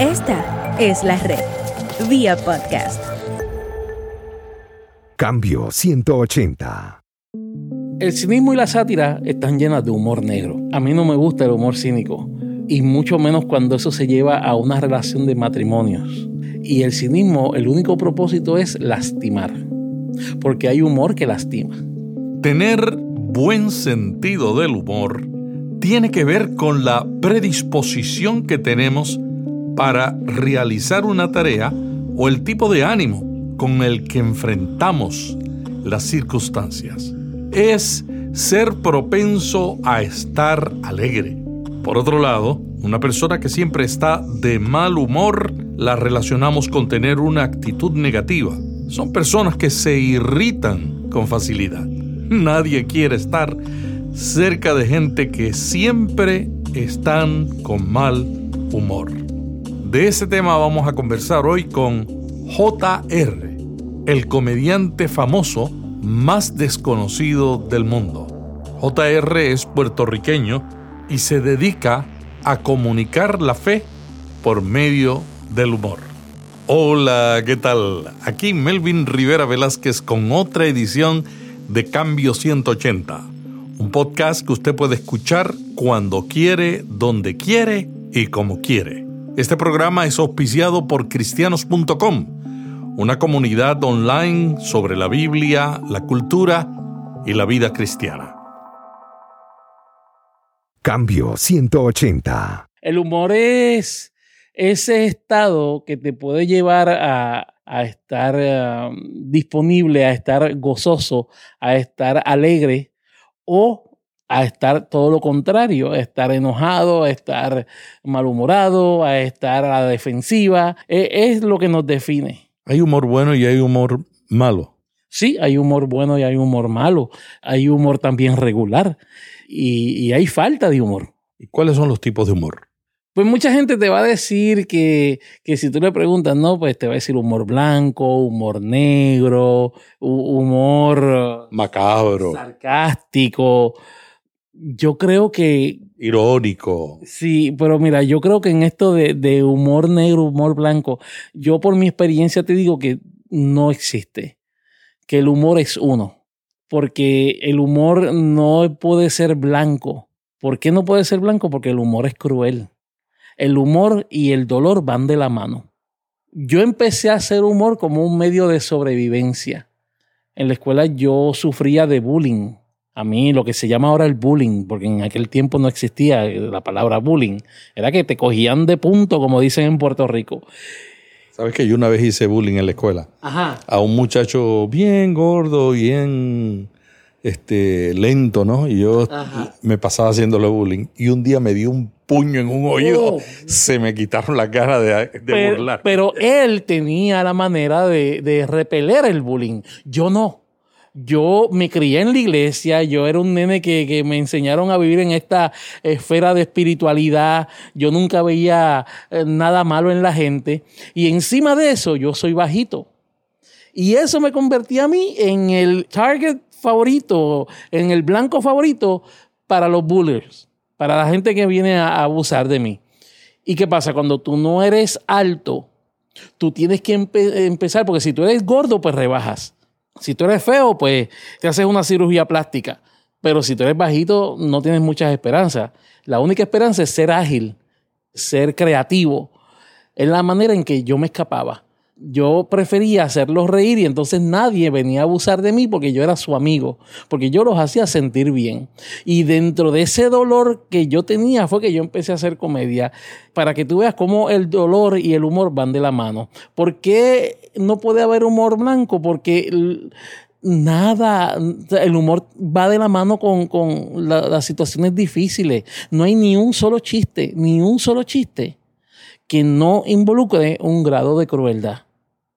Esta es la red. Vía podcast. Cambio 180. El cinismo y la sátira están llenas de humor negro. A mí no me gusta el humor cínico, y mucho menos cuando eso se lleva a una relación de matrimonios. Y el cinismo, el único propósito es lastimar, porque hay humor que lastima. Tener buen sentido del humor tiene que ver con la predisposición que tenemos para realizar una tarea o el tipo de ánimo con el que enfrentamos las circunstancias. Es ser propenso a estar alegre. Por otro lado, una persona que siempre está de mal humor la relacionamos con tener una actitud negativa. Son personas que se irritan con facilidad. Nadie quiere estar cerca de gente que siempre están con mal humor. De ese tema vamos a conversar hoy con JR, el comediante famoso más desconocido del mundo. JR es puertorriqueño y se dedica a comunicar la fe por medio del humor. Hola, ¿qué tal? Aquí Melvin Rivera Velázquez con otra edición de Cambio 180, un podcast que usted puede escuchar cuando quiere, donde quiere y como quiere. Este programa es auspiciado por cristianos.com, una comunidad online sobre la Biblia, la cultura y la vida cristiana. Cambio 180. El humor es ese estado que te puede llevar a, estar eh, disponible, a estar gozoso, a estar alegre o a estar todo lo contrario, a estar enojado, a estar malhumorado, a estar a la defensiva. E, es lo que nos define. Hay humor bueno y hay humor malo. Sí, hay humor bueno y hay humor malo. Hay humor también regular y, hay falta de humor. ¿Y cuáles son los tipos de humor? Pues mucha gente te va a decir que, que, si tú le preguntas, no, pues te va a decir humor blanco, humor negro, humor macabro, sarcástico yo creo que... Irónico. Sí, pero mira, yo creo que en esto de, humor negro, humor blanco, yo por mi experiencia te digo que no existe, que el humor es uno, porque el humor no puede ser blanco. ¿Por qué no puede ser blanco? Porque el humor es cruel. El humor y el dolor van de la mano. Yo empecé a hacer humor como un medio de sobrevivencia. En la escuela yo sufría de bullying a mí lo que se llama ahora el bullying, porque en aquel tiempo no existía la palabra bullying, era que te cogían de punto, como dicen en Puerto Rico. Sabes que yo una vez hice bullying en la escuela. Ajá. A un muchacho bien gordo, bien este, lento, ¿no? Y yo me pasaba haciéndole bullying. Y un día me dio un puño en un oído. Oh. Se me quitaron las ganas de, burlar. Pero él tenía la manera de, de repeler el bullying. Yo no yo me crié en la iglesia, yo era un nene que, me enseñaron a vivir en esta esfera de espiritualidad, yo nunca veía eh, nada malo en la gente y encima de eso yo soy bajito. Y eso me convertía a mí en el target favorito, en el blanco favorito para los bullers, para la gente que viene a abusar de mí. ¿Y qué pasa? Cuando tú no eres alto, tú tienes que empezar, porque si tú eres gordo, pues rebajas. Si tú eres feo, pues te haces una cirugía plástica. Pero si tú eres bajito, no tienes muchas esperanzas. La única esperanza es ser ágil, ser creativo. Es la manera en que yo me escapaba yo prefería hacerlos reír y entonces nadie venía a abusar de mí porque yo era su amigo, porque yo los hacía sentir bien. Y dentro de ese dolor que yo tenía fue que yo empecé a hacer comedia, para que tú veas cómo el dolor y el humor van de la mano. ¿Por qué no puede haber humor blanco? Porque nada, el humor va de la mano con, las situaciones difíciles. No hay ni un solo chiste, ni un solo chiste que no involucre un grado de crueldad,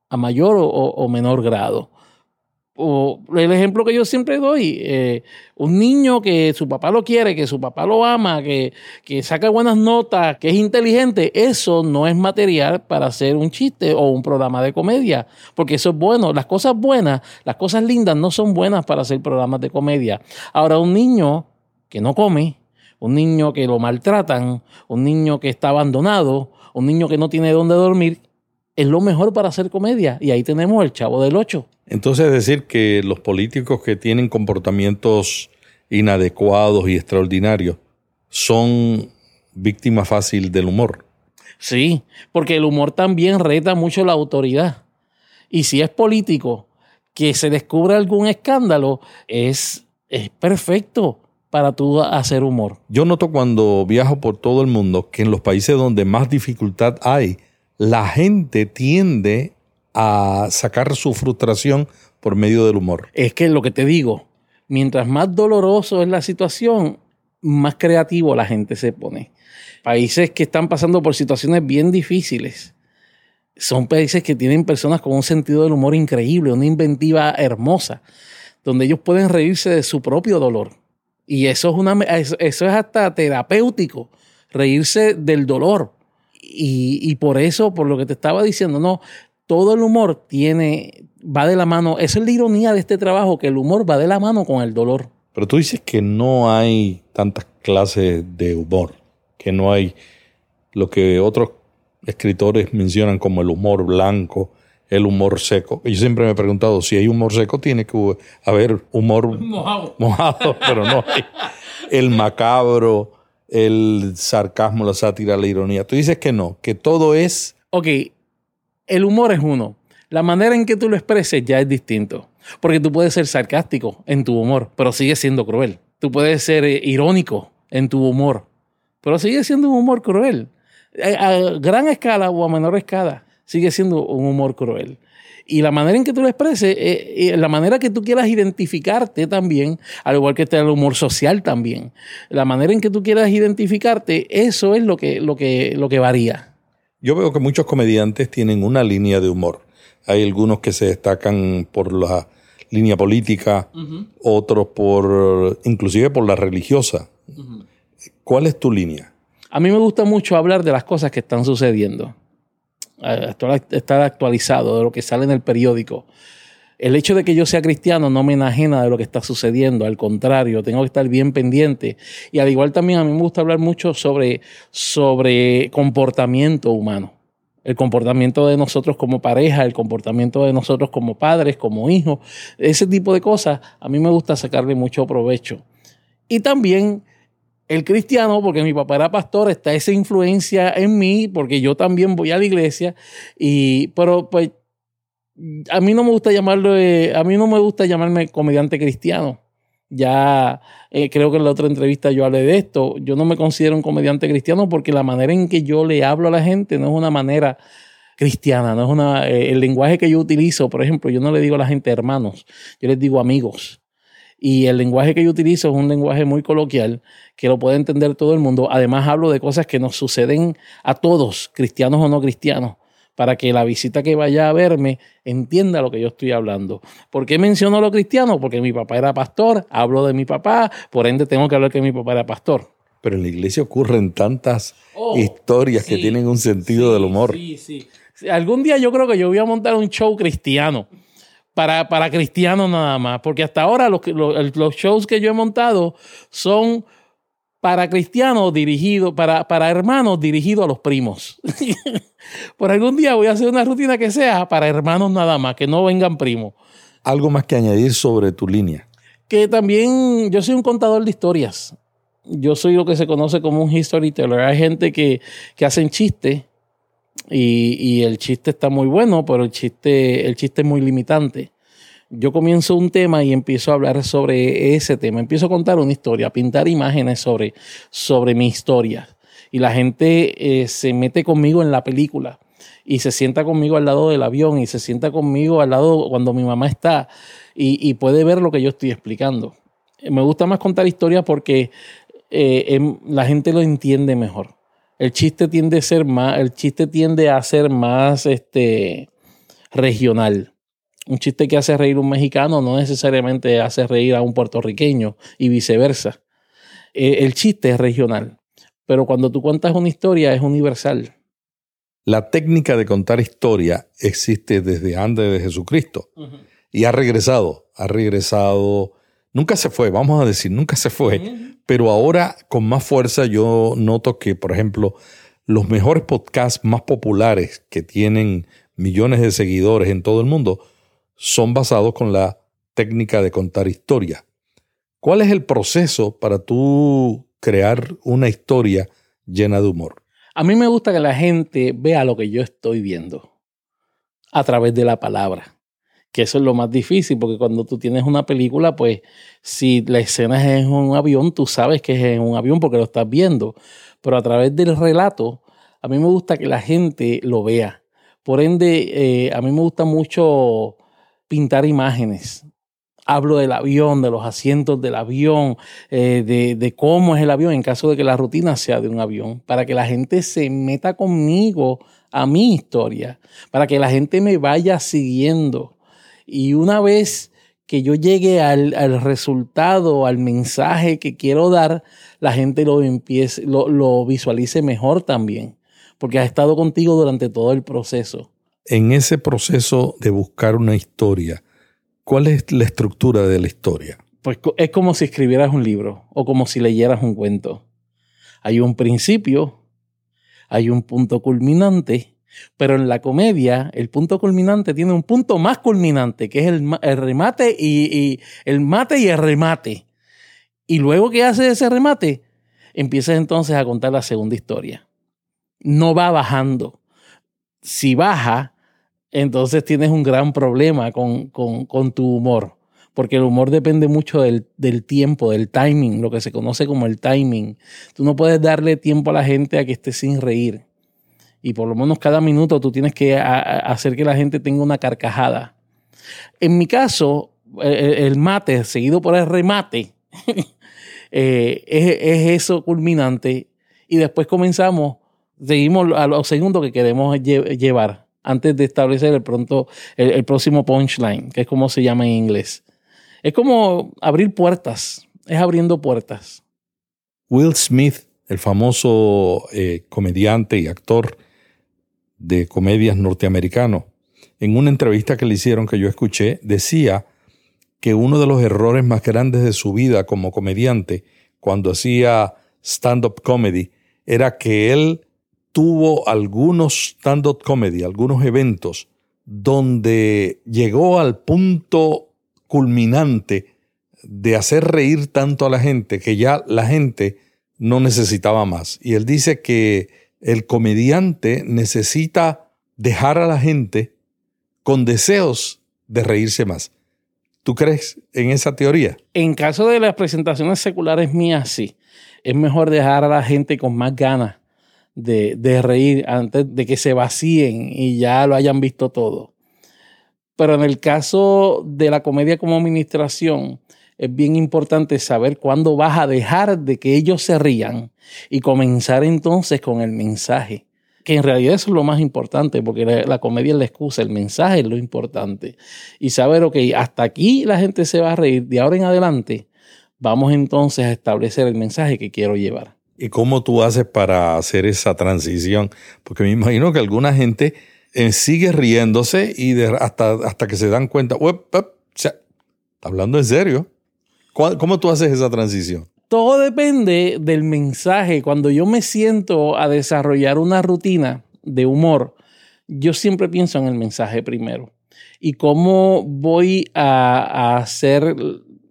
a mayor o, menor grado. O el ejemplo que yo siempre doy, eh, un niño que su papá lo quiere, que su papá lo ama, que, que saca buenas notas, que es inteligente, eso no es material para hacer un chiste o un programa de comedia, porque eso es bueno. Las cosas buenas, las cosas lindas no son buenas para hacer programas de comedia. Ahora, un niño que no come, un niño que lo maltratan, un niño que está abandonado, un niño que no tiene dónde dormir, es lo mejor para hacer comedia. Y ahí tenemos el chavo del 8. Entonces, decir que los políticos que tienen comportamientos inadecuados y extraordinarios son víctimas fácil del humor. Sí, porque el humor también reta mucho la autoridad. Y si es político que se descubra algún escándalo, es, es perfecto para tú hacer humor. Yo noto cuando viajo por todo el mundo que en los países donde más dificultad hay, la gente tiende a sacar su frustración por medio del humor. Es que lo que te digo, mientras más doloroso es la situación, más creativo la gente se pone. Países que están pasando por situaciones bien difíciles son países que tienen personas con un sentido del humor increíble, una inventiva hermosa, donde ellos pueden reírse de su propio dolor. Y eso es, una, eso es hasta terapéutico, reírse del dolor. Y, y, por eso, por lo que te estaba diciendo, no, todo el humor tiene, va de la mano, esa es la ironía de este trabajo, que el humor va de la mano con el dolor. Pero tú dices que no hay tantas clases de humor, que no hay lo que otros escritores mencionan como el humor blanco, el humor seco. Yo siempre me he preguntado si hay humor seco, tiene que haber humor Mojado. mojado pero no hay. El macabro, el sarcasmo, la sátira, la ironía. Tú dices que no, que todo es... Ok, el humor es uno. La manera en que tú lo expreses ya es distinto. Porque tú puedes ser sarcástico en tu humor, pero sigues siendo cruel. Tú puedes ser eh, irónico en tu humor, pero sigue siendo un humor cruel. Eh, A gran escala o a menor escala, sigue siendo un humor cruel. Y la manera en que tú lo expreses, eh, eh, la manera que tú quieras identificarte también, al igual que está el humor social también, la manera en que tú quieras identificarte, eso es lo que, lo que, lo que varía. Yo veo que muchos comediantes tienen una línea de humor. Hay algunos que se destacan por la línea política, otros por, inclusive por la religiosa. ¿Cuál es tu línea? A mí me gusta mucho hablar de las cosas que están sucediendo, estar actualizado de lo que sale en el periódico. El hecho de que yo sea cristiano no me enajena de lo que está sucediendo, al contrario, tengo que estar bien pendiente. Y al igual también a mí me gusta hablar mucho sobre, sobre comportamiento humano. El comportamiento de nosotros como pareja, el comportamiento de nosotros como padres, como hijos, ese tipo de cosas, a mí me gusta sacarle mucho provecho. Y también el cristiano, porque mi papá era pastor, está esa influencia en mí, porque yo también voy a la iglesia, y, pero pues a mí no me gusta llamarlo, eh, a mí no me gusta llamarme comediante cristiano. Ya eh, creo que en la otra entrevista yo hablé de esto. Yo no me considero un comediante cristiano porque la manera en que yo le hablo a la gente no es una manera cristiana, no es una eh, el lenguaje que yo utilizo, por ejemplo, yo no le digo a la gente hermanos, yo les digo amigos. Y el lenguaje que yo utilizo es un lenguaje muy coloquial que lo puede entender todo el mundo. Además hablo de cosas que nos suceden a todos, cristianos o no cristianos, para que la visita que vaya a verme entienda lo que yo estoy hablando. ¿Por qué menciono lo cristiano? Porque mi papá era pastor, hablo de mi papá, por ende tengo que hablar que mi papá era pastor. Pero en la iglesia ocurren tantas Oh, historias que tienen un sentido del humor. Sí. Sí, Algún día yo creo que yo voy a montar un show cristiano. Para, para cristianos nada más. Porque hasta ahora los, los shows que yo he montado son para cristianos dirigidos, para, para hermanos dirigidos a los primos. Por algún día voy a hacer una rutina que sea para hermanos nada más, que no vengan primos. Algo más que añadir sobre tu línea. Que también yo soy un contador de historias. Yo soy lo que se conoce como un storyteller. Hay gente que, que hacen chistes y, el chiste está muy bueno, pero el chiste, el chiste es muy limitante. Yo comienzo un tema y empiezo a hablar sobre ese tema. Empiezo a contar una historia, a pintar imágenes sobre, sobre mi historia. Y la gente eh, se mete conmigo en la película y se sienta conmigo al lado del avión y se sienta conmigo al lado cuando mi mamá está y, puede ver lo que yo estoy explicando. Me gusta más contar historias porque eh, em, la gente lo entiende mejor. El chiste tiende a ser más, el chiste tiende a ser más este, regional. Un chiste que hace reír a un mexicano no necesariamente hace reír a un puertorriqueño y viceversa. Eh, el chiste es regional, pero cuando tú cuentas una historia es universal. La técnica de contar historia existe desde antes de Jesucristo y ha regresado. Ha regresado nunca se fue, vamos a decir, nunca se fue, pero ahora con más fuerza yo noto que, por ejemplo, los mejores podcasts más populares que tienen millones de seguidores en todo el mundo son basados con la técnica de contar historia. ¿Cuál es el proceso para tú crear una historia llena de humor? A mí me gusta que la gente vea lo que yo estoy viendo a través de la palabra que eso es lo más difícil, porque cuando tú tienes una película, pues si la escena es en un avión, tú sabes que es en un avión porque lo estás viendo, pero a través del relato, a mí me gusta que la gente lo vea. Por ende, eh, a mí me gusta mucho pintar imágenes. Hablo del avión, de los asientos del avión, eh, de, de cómo es el avión en caso de que la rutina sea de un avión, para que la gente se meta conmigo a mi historia, para que la gente me vaya siguiendo. Y una vez que yo llegue al, resultado, al mensaje que quiero dar, la gente lo, empiece, lo, lo visualice mejor también, porque ha estado contigo durante todo el proceso. En ese proceso de buscar una historia, ¿cuál es la estructura de la historia? Pues es como si escribieras un libro o como si leyeras un cuento. Hay un principio, hay un punto culminante pero en la comedia, el punto culminante tiene un punto más culminante, que es el, remate y, el mate y el remate. Y luego que hace ese remate, empiezas entonces a contar la segunda historia. No va bajando. Si baja, entonces tienes un gran problema con, tu humor, porque el humor depende mucho del, del, tiempo, del timing, lo que se conoce como el timing. Tú no puedes darle tiempo a la gente a que esté sin reír y por lo menos cada minuto tú tienes que hacer que la gente tenga una carcajada. En mi caso, e, e, el, mate seguido por el remate eh, es, eso culminante y después comenzamos, seguimos a los segundos que queremos llevar antes de establecer el, pronto, el próximo punchline, que es como se llama en inglés. Es como abrir puertas, es abriendo puertas. Will Smith, el famoso eh, comediante y actor, de comedias norteamericano. En una entrevista que le hicieron que yo escuché, decía que uno de los errores más grandes de su vida como comediante, cuando hacía stand-up comedy, era que él tuvo algunos stand-up comedy, algunos eventos, donde llegó al punto culminante de hacer reír tanto a la gente que ya la gente no necesitaba más. Y él dice que el comediante necesita dejar a la gente con deseos de reírse más. ¿Tú crees en esa teoría? En caso de las presentaciones seculares mías, sí. Es mejor dejar a la gente con más ganas de, de reír antes de que se vacíen y ya lo hayan visto todo. Pero en el caso de la comedia como administración, es bien importante saber cuándo vas a dejar de que ellos se rían y comenzar entonces con el mensaje. Que en realidad es lo más importante, porque la, comedia es la excusa, el mensaje es lo importante. Y saber, ok, hasta aquí la gente se va a reír, de ahora en adelante vamos entonces a establecer el mensaje que quiero llevar. ¿Y cómo tú haces para hacer esa transición? Porque me imagino que alguna gente eh, sigue riéndose y hasta, hasta que se dan cuenta, está hablando en serio. ¿Cómo tú haces esa transición? Todo depende del mensaje. Cuando yo me siento a desarrollar una rutina de humor, yo siempre pienso en el mensaje primero. Y cómo voy a, hacer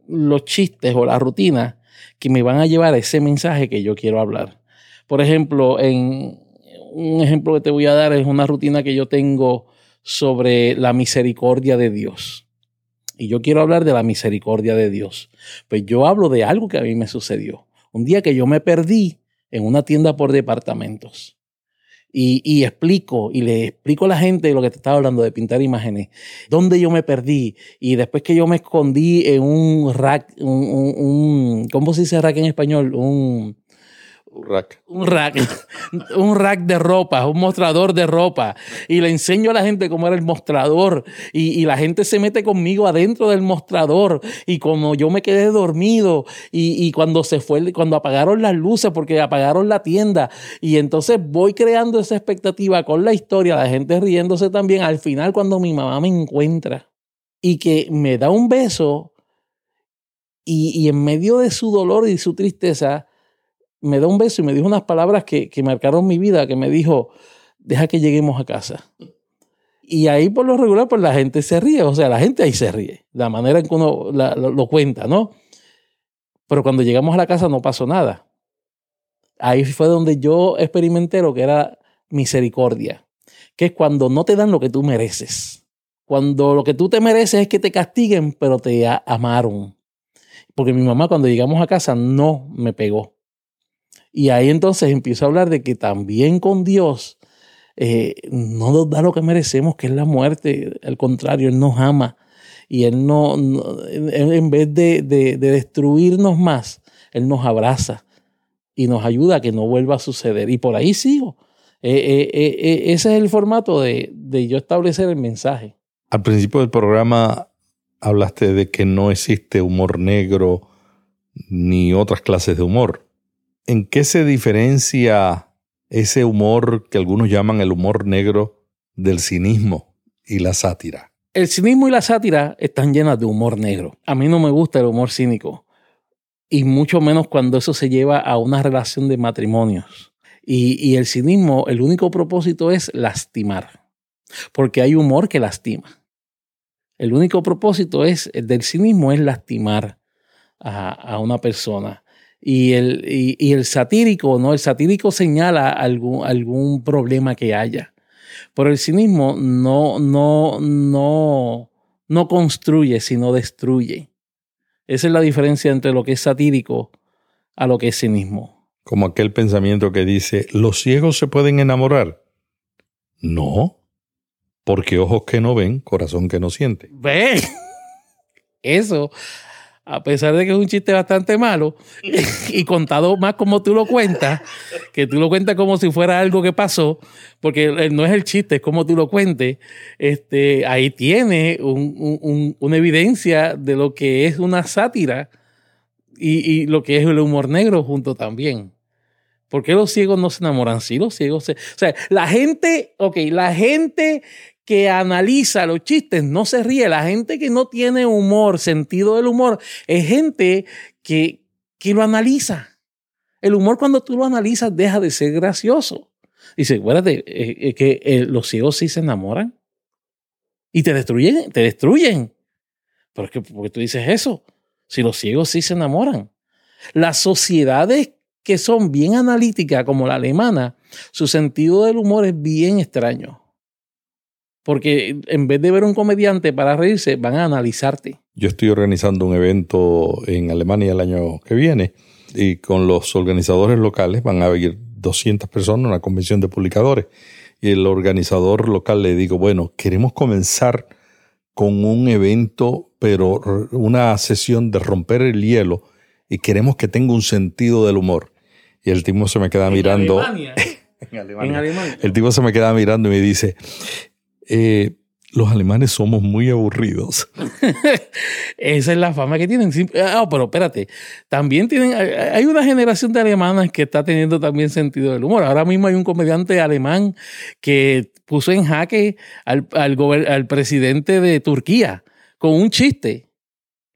los chistes o la rutina que me van a llevar a ese mensaje que yo quiero hablar. Por ejemplo, en un ejemplo que te voy a dar es una rutina que yo tengo sobre la misericordia de Dios y yo quiero hablar de la misericordia de Dios. Pues yo hablo de algo que a mí me sucedió. Un día que yo me perdí en una tienda por departamentos. Y, explico, y le explico a la gente lo que te estaba hablando de pintar imágenes, dónde yo me perdí. Y después que yo me escondí en un rack, un, un ¿cómo se dice rack en español? Un, un rack. Un rack. un rack de ropa, un mostrador de ropa. Y le enseño a la gente cómo era el mostrador. Y, la gente se mete conmigo adentro del mostrador. Y como yo me quedé dormido. Y, cuando se fue, cuando apagaron las luces, porque apagaron la tienda. Y entonces voy creando esa expectativa con la historia, la gente riéndose también. Al final, cuando mi mamá me encuentra y que me da un beso Y, y en medio de su dolor y su tristeza, me da un beso y me dijo unas palabras que, que marcaron mi vida, que me dijo, deja que lleguemos a casa. Y ahí por lo regular, pues la gente se ríe, o sea, la gente ahí se ríe, la manera en que uno lo, lo cuenta, ¿no? Pero cuando llegamos a la casa no pasó nada. Ahí fue donde yo experimenté lo que era misericordia, que es cuando no te dan lo que tú mereces. Cuando lo que tú te mereces es que te castiguen, pero te amaron. Porque mi mamá cuando llegamos a casa no me pegó. Y ahí entonces empiezo a hablar de que también con Dios eh, no nos da lo que merecemos, que es la muerte. Al contrario, Él nos ama. Y Él no, en vez de, de- de destruirnos más, Él nos abraza y nos ayuda a que no vuelva a suceder. Y por ahí sigo. Eh, eh, ese es el formato de, de yo establecer el mensaje. Al principio del programa hablaste de que no existe humor negro ni otras clases de humor. ¿En qué se diferencia ese humor que algunos llaman el humor negro del cinismo y la sátira? El cinismo y la sátira están llenas de humor negro. A mí no me gusta el humor cínico. Y mucho menos cuando eso se lleva a una relación de matrimonios. Y, y el cinismo, el único propósito es lastimar. Porque hay humor que lastima. El único propósito es, el del cinismo es lastimar a, a una persona. Y el, y, y el satírico, ¿no? El satírico señala algún, algún problema que haya. Pero el cinismo no, no, no, no construye, sino destruye. Esa es la diferencia entre lo que es satírico a lo que es cinismo. Como aquel pensamiento que dice, ¿los ciegos se pueden enamorar? No, porque ojos que no ven, corazón que no siente. Ve, eso, a pesar de que es un chiste bastante malo y contado más como tú lo cuentas, que tú lo cuentas como si fuera algo que pasó, porque no es el chiste, es como tú lo cuentes, este, ahí tiene un- un- un- una evidencia de lo que es una sátira y, y lo que es el humor negro junto también. ¿Por qué los ciegos no se enamoran? Sí, los ciegos se... O sea, la gente, ok, la gente que analiza los chistes no se ríe. La gente que no tiene humor, sentido del humor, es gente que, que lo analiza. El humor cuando tú lo analizas deja de ser gracioso. Dice, acuérdate, eh, eh, que eh, los ciegos sí se enamoran. Y te destruyen, te destruyen. Pero es que, porque tú dices eso? Si los ciegos sí se enamoran. Las sociedades que son bien analíticas, como la alemana, su sentido del humor es bien extraño. Porque en vez de ver un comediante para reírse, van a analizarte. Yo estoy organizando un evento en Alemania el año que viene y con los organizadores locales van a ir 200 personas, una convención de publicadores. Y el organizador local le digo, bueno, queremos comenzar con un evento, pero una sesión de romper el hielo y queremos que tenga un sentido del humor. Y el tipo se me queda mirando. En Alemania. En Alemania. El tipo se me queda mirando y me dice, eh, los alemanes somos muy aburridos. Esa es la fama que tienen. Ah, pero espérate. También tienen. hay- una generación de alemanas que está teniendo también sentido del humor. Ahora mismo hay un comediante alemán que puso en jaque al, al, al presidente de Turquía con un chiste.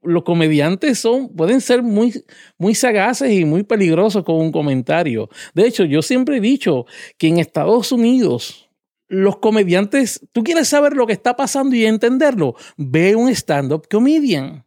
Los comediantes son, pueden ser muy, muy sagaces y muy peligrosos con un comentario. De hecho, yo siempre he dicho que en Estados Unidos los comediantes, tú quieres saber lo que está pasando y entenderlo, ve un stand-up comedian.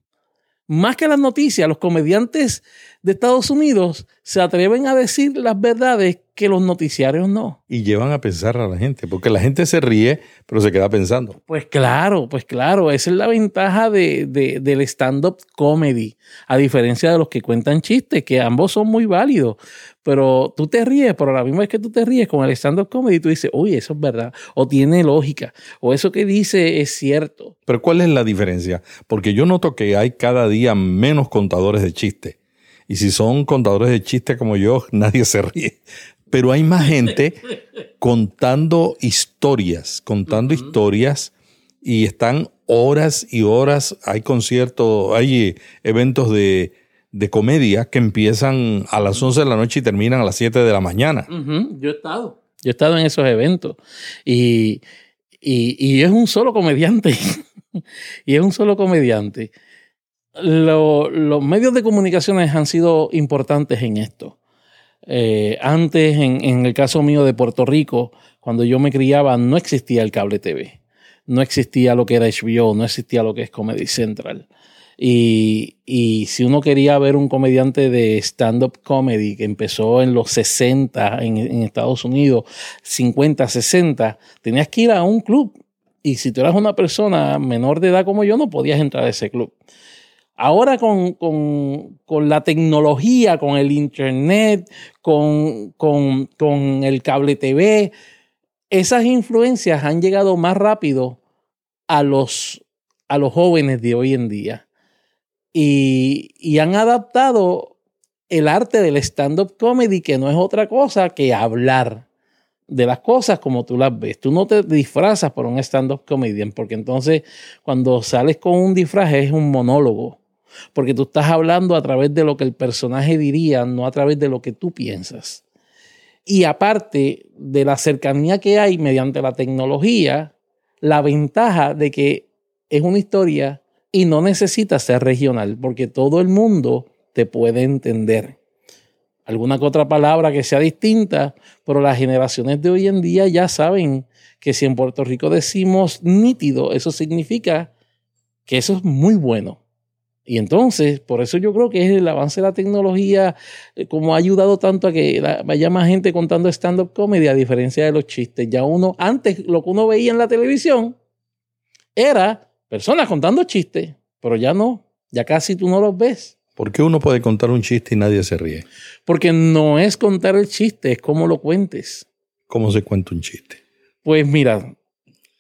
Más que las noticias, los comediantes de Estados Unidos se atreven a decir las verdades que los noticiarios no. Y llevan a pensar a la gente, porque la gente se ríe, pero se queda pensando. Pues claro, pues claro, esa es la ventaja de, de- del stand-up comedy, a diferencia de los que cuentan chistes, que ambos son muy válidos, pero tú te ríes, pero a la misma vez que tú te ríes con el stand-up comedy, tú dices, uy, eso es verdad, o tiene lógica, o eso que dice es cierto. Pero ¿cuál es la diferencia? Porque yo noto que hay cada día menos contadores de chistes. Y si son contadores de chistes como yo, nadie se ríe. Pero hay más gente contando historias, contando historias y están horas y horas. Hay conciertos, hay eventos de, de comedia que empiezan a las 11 de la noche y terminan a las 7 de la mañana. Yo he estado. Yo he estado en esos eventos. Y, y, y es un solo comediante. y es un solo comediante. lo- los medios de comunicaciones han sido importantes en esto. Eh, antes, en, en el caso mío de Puerto Rico, cuando yo me criaba, no existía el cable TV. No existía lo que era HBO, no existía lo que es Comedy Central. Y, si uno quería ver un comediante de stand-up comedy que empezó en los 60 en, Estados Unidos, 50, 60, tenías que ir a un club. Y si tú eras una persona menor de edad como yo, no podías entrar a ese club. Ahora con, la tecnología, con el internet, con, el cable TV, esas influencias han llegado más rápido a los jóvenes de hoy en día. Y, han adaptado el arte del stand-up comedy, que no es otra cosa que hablar de las cosas como tú las ves. Tú no te disfrazas por un stand-up comedian, porque entonces cuando sales con un disfraz es un monólogo porque tú estás hablando a través de lo que el personaje diría, no a través de lo que tú piensas. Y aparte de la cercanía que hay mediante la tecnología, la ventaja de que es una historia y no necesita ser regional, porque todo el mundo te puede entender. Alguna que otra palabra que sea distinta, pero las generaciones de hoy en día ya saben que si en Puerto Rico decimos nítido, eso significa que eso es muy bueno. Y entonces, por eso yo creo que es el avance de la tecnología, eh, como ha ayudado tanto a que vaya más gente contando stand-up comedy, a diferencia de los chistes. Ya uno, antes lo que uno veía en la televisión era personas contando chistes, pero ya no, ya casi tú no los ves. ¿Por qué uno puede contar un chiste y nadie se ríe? Porque no es contar el chiste, es cómo lo cuentes. ¿Cómo se cuenta un chiste? Pues mira,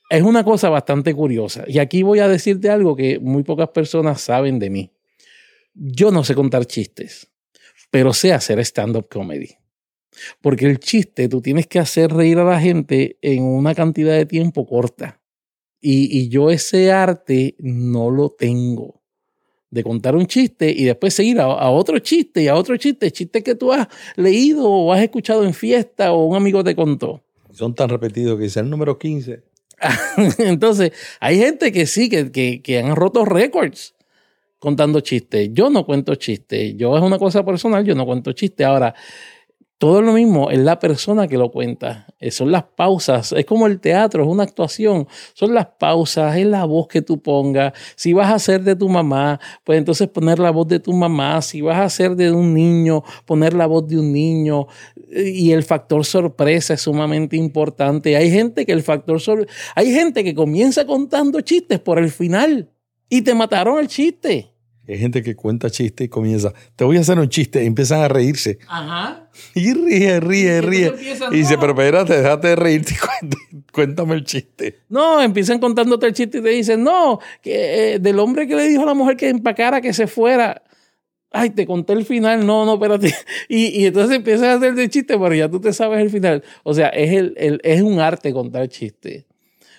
es una cosa bastante curiosa. Y aquí voy a decirte algo que muy pocas personas saben de mí. Yo no sé contar chistes, pero sé hacer stand-up comedy. Porque el chiste tú tienes que hacer reír a la gente en una cantidad de tiempo corta. Y, y yo ese arte no lo tengo. De contar un chiste y después seguir a, a otro chiste y a otro chiste, chistes que tú has leído o has escuchado en fiesta o un amigo te contó. Son tan repetidos que dicen el número 15. Entonces, hay gente que sí, que, que, que han roto récords contando chistes. Yo no cuento chistes. Yo es una cosa personal, yo no cuento chistes. Ahora, todo lo mismo, es la persona que lo cuenta. Eh, Son las pausas. Es como el teatro, es una actuación. Son las pausas, es la voz que tú pongas. Si vas a hacer de tu mamá, pues entonces poner la voz de tu mamá. Si vas a hacer de un niño, poner la voz de un niño. Eh, Y el factor sorpresa es sumamente importante. Hay gente que el factor sor- hay gente que comienza contando chistes por el final y te mataron el chiste. Hay gente que cuenta chistes y comienza, te voy a hacer un chiste, y empiezan a reírse. Ajá. Y ríe, ríe, Y ríe. empiezan, Y dice, "No". pero espérate, déjate de reírte y cuént- cuéntame el chiste. No, empiezan contándote el chiste y te dicen, no, que, eh, del hombre que le dijo a la mujer que empacara, que se fuera. Ay, te conté el final, no, no, espérate. Y, y entonces empiezas a hacer el chiste, pero ya tú te sabes el final. O sea, es, el, el- es un arte contar chistes.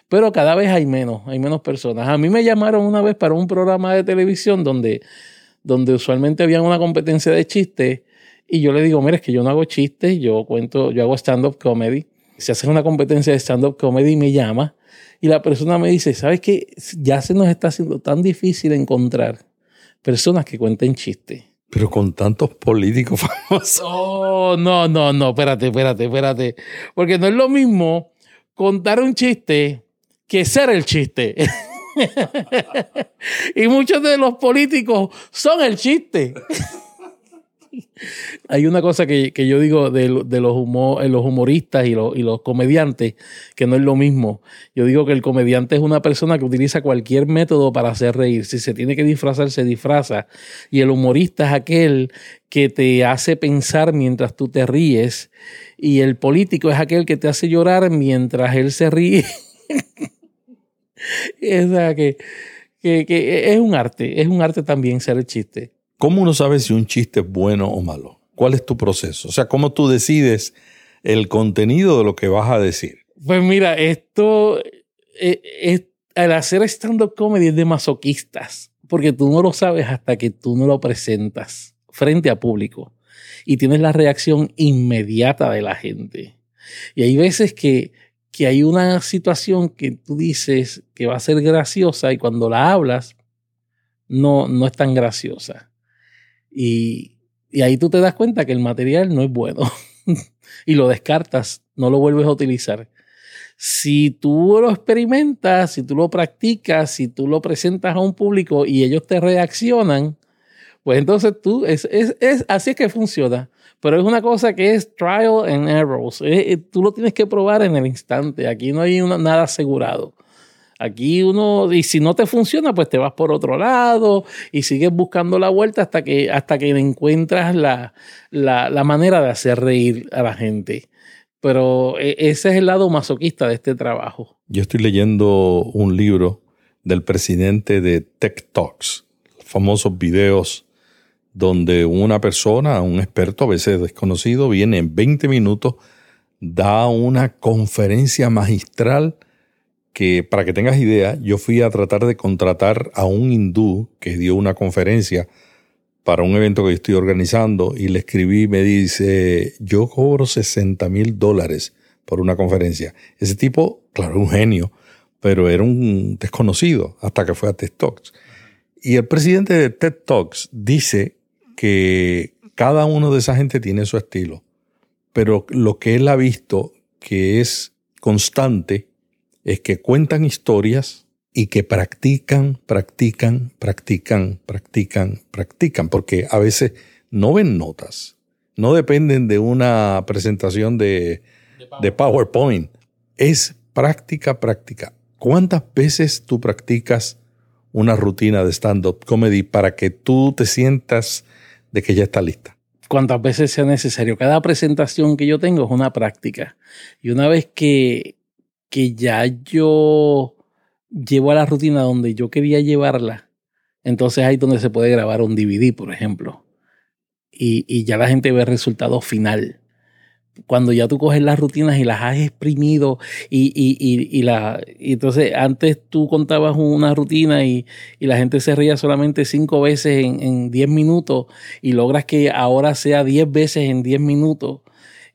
Pero cada vez hay menos, hay menos personas. A mí me llamaron una vez para un programa de televisión donde, donde usualmente había una competencia de chistes y yo le digo, mira, es que yo no hago chistes, yo cuento, yo hago stand-up comedy. Si haces una competencia de stand-up comedy, me llama y la persona me dice, ¿sabes qué? Ya se nos está haciendo tan difícil encontrar personas que cuenten chistes. Pero con tantos políticos famosos. Oh, no, no, no, espérate, espérate, espérate. Porque no es lo mismo contar un chiste que ser el chiste. y muchos de los políticos son el chiste. Hay una cosa que, que yo digo de, de los, humo- eh, los humoristas y los, y los comediantes, que no es lo mismo. Yo digo que el comediante es una persona que utiliza cualquier método para hacer reír. Si se tiene que disfrazar, se disfraza. Y el humorista es aquel que te hace pensar mientras tú te ríes. Y el político es aquel que te hace llorar mientras él se ríe. o sea, que, que, que es un arte, es un arte también ser el chiste. ¿Cómo uno sabe si un chiste es bueno o malo? ¿Cuál es tu proceso? O sea, ¿cómo tú decides el contenido de lo que vas a decir? Pues mira, esto eh, es, al hacer stand-up comedy es de masoquistas, porque tú no lo sabes hasta que tú no lo presentas frente a público y tienes la reacción inmediata de la gente. Y hay veces que, que hay una situación que tú dices que va a ser graciosa y cuando la hablas, no, no es tan graciosa. Y, y ahí tú te das cuenta que el material no es bueno y lo descartas, no lo vuelves a utilizar. Si tú lo experimentas, si tú lo practicas, si tú lo presentas a un público y ellos te reaccionan, pues entonces tú, es, es, es así es que funciona. Pero es una cosa que es trial and errors. tú lo tienes que probar en el instante. Aquí no hay nada asegurado. Aquí uno, y si no te funciona, pues te vas por otro lado y sigues buscando la vuelta hasta que, hasta que encuentras la, la, la manera de hacer reír a la gente. Pero e, ese es el lado masoquista de este trabajo. Yo estoy leyendo un libro del presidente de Tech Talks, famosos videos donde una persona, un experto a veces desconocido, viene en 20 minutos, da una conferencia magistral que, para que tengas idea, yo fui a tratar de contratar a un hindú que dio una conferencia para un evento que estoy organizando y le escribí, me dice, yo cobro 60 mil dólares por una conferencia. Ese tipo, claro, un genio, pero era un desconocido hasta que fue a TED Talks. Y el presidente de TED Talks dice que cada uno de esa gente tiene su estilo, pero lo que él ha visto que es constante es que cuentan historias y que practican, practican, practican, practican, practican, porque a veces no ven notas, no dependen de una presentación de, de PowerPoint, es práctica, práctica. ¿Cuántas veces tú practicas una rutina de stand-up comedy para que tú te sientas de que ya está lista? Cuantas veces sea necesario. Cada presentación que yo tengo es una práctica. Y una vez que, que ya yo llevo a la rutina donde yo quería llevarla, entonces ahí es donde se puede grabar un DVD, por ejemplo. Y, y, ya la gente ve el resultado final. Cuando ya tú coges las rutinas y las has exprimido y, y, y, la, entonces antes tú contabas una rutina y, la gente se reía solamente cinco veces en, en diez minutos y logras que ahora sea diez veces en diez minutos.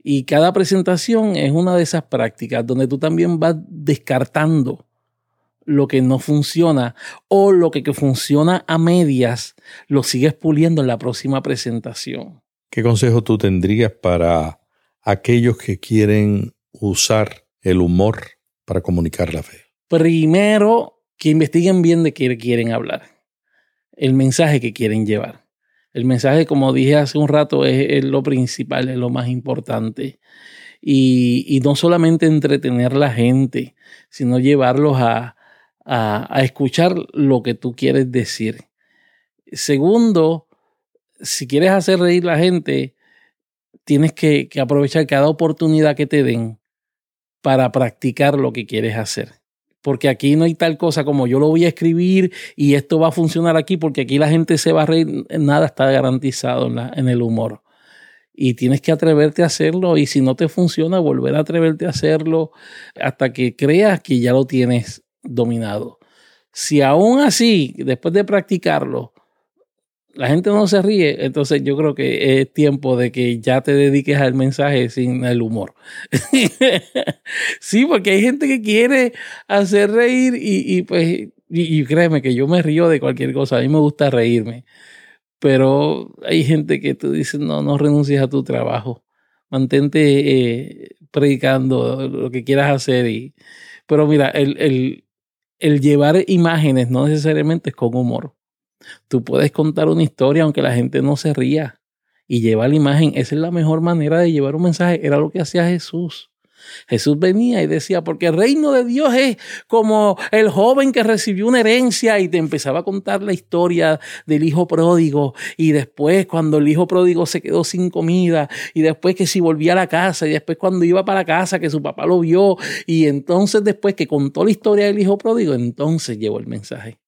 Y cada presentación es una de esas prácticas donde tú también vas descartando lo que no funciona o lo que, funciona a medias, lo sigues puliendo en la próxima presentación. ¿Qué consejo tú tendrías para aquellos que quieren usar el humor para comunicar la fe? Primero, que investiguen bien de qué quieren hablar, el mensaje que quieren llevar. El mensaje, como dije hace un rato, es, lo principal, es lo más importante. Y, no solamente entretener a la gente, sino llevarlos a, a, escuchar lo que tú quieres decir. Segundo, si quieres hacer reír a la gente, tienes que, aprovechar cada oportunidad que te den para practicar lo que quieres hacer. Porque aquí no hay tal cosa como yo lo voy a escribir y esto va a funcionar aquí porque aquí la gente se va a reír. Nada está garantizado en, en el humor. Y tienes que atreverte a hacerlo y si no te funciona, volver a atreverte a hacerlo hasta que creas que ya lo tienes dominado. Si aún así, después de practicarlo, la gente no se ríe, entonces yo creo que es tiempo de que ya te dediques al mensaje sin el humor. sí, porque hay gente que quiere hacer reír y, pues, y, créeme que yo me río de cualquier cosa, a mí me gusta reírme, pero hay gente que tú dices, no, no renuncies a tu trabajo, mantente eh, predicando lo que quieras hacer. Y, pero mira, el, el, el llevar imágenes no necesariamente es con humor. Tú puedes contar una historia aunque la gente no se ría y llevar la imagen. Esa es la mejor manera de llevar un mensaje. Era lo que hacía Jesús. Jesús venía y decía, porque el reino de Dios es como el joven que recibió una herencia y te empezaba a contar la historia del hijo pródigo y después cuando el hijo pródigo se quedó sin comida y después que si volvía a la casa y después cuando iba para la casa que su papá lo vio y entonces después que contó la historia del hijo pródigo, entonces llevó el mensaje.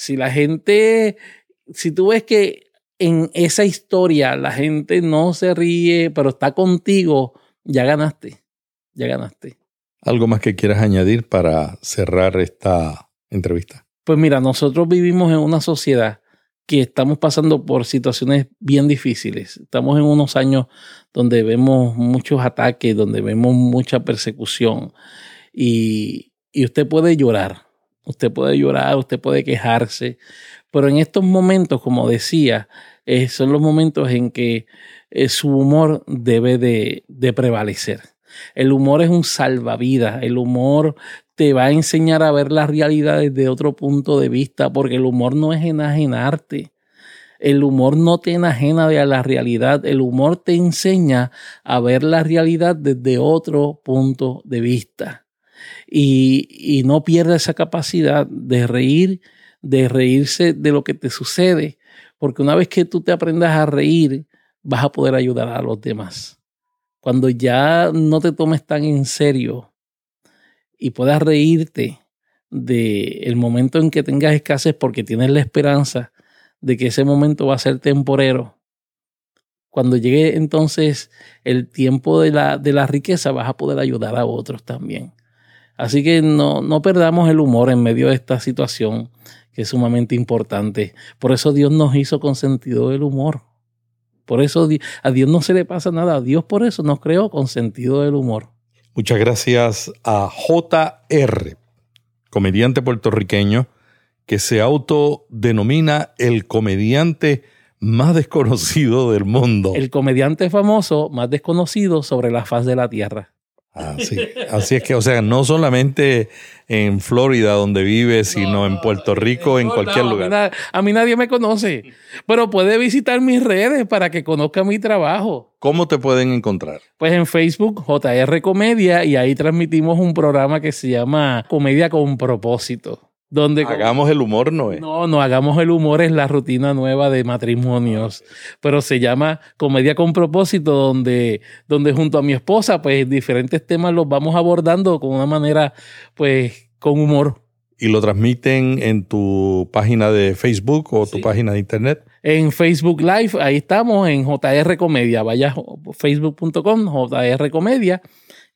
Si la gente, si tú ves que en esa historia la gente no se ríe, pero está contigo, ya ganaste ya ganaste. ¿Algo más que quieras añadir para cerrar esta entrevista? Pues mira, nosotros vivimos en una sociedad que estamos pasando por situaciones bien difíciles. Estamos en unos años donde vemos muchos ataques, donde vemos mucha persecución y, y usted puede llorar, usted puede llorar, usted puede quejarse, Pero en estos momentos, como decía, eh, son los momentos en que eh, su humor debe de, prevalecer. El humor es un salvavidas, el humor te va a enseñar a ver la realidad desde otro punto de vista, porque el humor no es enajenarte. El humor no te enajena de la realidad, el humor te enseña a ver la realidad desde otro punto de vista. Y, no pierda esa capacidad de reír, de reírse de lo que te sucede, porque una vez que tú te aprendas a reír, vas a poder ayudar a los demás. Cuando ya no te tomes tan en serio y puedas reírte de el momento en que tengas escasez porque tienes la esperanza de que ese momento va a ser temporero. Cuando llegue entonces el tiempo de la, de la riqueza, vas a poder ayudar a otros también. Así que no, no perdamos el humor en medio de esta situación que es sumamente importante. Por eso Dios nos hizo con sentido del humor. Por eso a Dios no se le pasa nada. A Dios por eso nos creó con sentido del humor. Muchas gracias a JR, comediante puertorriqueño que se autodenomina el comediante más desconocido del mundo. El comediante famoso más desconocido sobre la faz de la tierra. Así, así es que, o sea, no solamente en Florida donde vive, sino en Puerto Rico, en cualquier lugar. A mí, nadie me conoce, pero puede visitar mis redes para que conozca mi trabajo. ¿Cómo te pueden encontrar? Pues en Facebook, JR Comedia, y ahí transmitimos un programa que se llama Comedia con propósito. Donde hagamos el humor, ¿no es? No, no hagamos el humor, es la rutina nueva de matrimonios. Pero se llama Comedia con propósito, donde, donde junto a mi esposa, pues diferentes temas los vamos abordando con una manera, pues, con humor. ¿Y lo transmiten en tu página de Facebook o tu página de internet? En Facebook Live, ahí estamos, en JR Comedia. Vaya facebook.com, JR Comedia.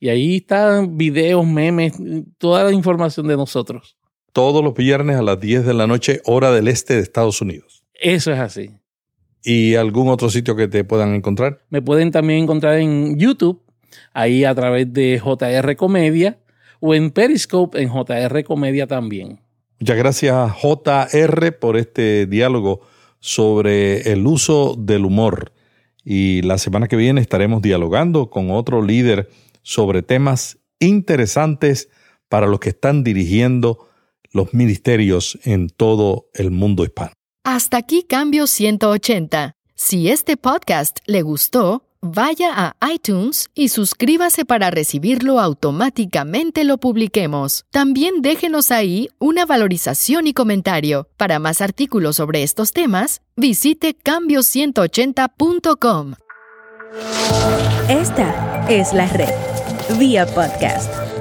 Y ahí están videos, memes, toda la información de nosotros todos los viernes a las 10 de la noche, hora del este de Estados Unidos. Eso es así. ¿Y algún otro sitio que te puedan encontrar? Me pueden también encontrar en YouTube, ahí a través de JR Comedia, o en Periscope en JR Comedia también. Muchas gracias JR por este diálogo sobre el uso del humor. Y la semana que viene estaremos dialogando con otro líder sobre temas interesantes para los que están dirigiendo los ministerios en todo el mundo hispano. Hasta aquí Cambio 180. Si este podcast le gustó, vaya a iTunes y suscríbase para recibirlo automáticamente lo publiquemos. También déjenos ahí una valorización y comentario. Para más artículos sobre estos temas, visite cambio180.com. Esta es la red, vía podcast.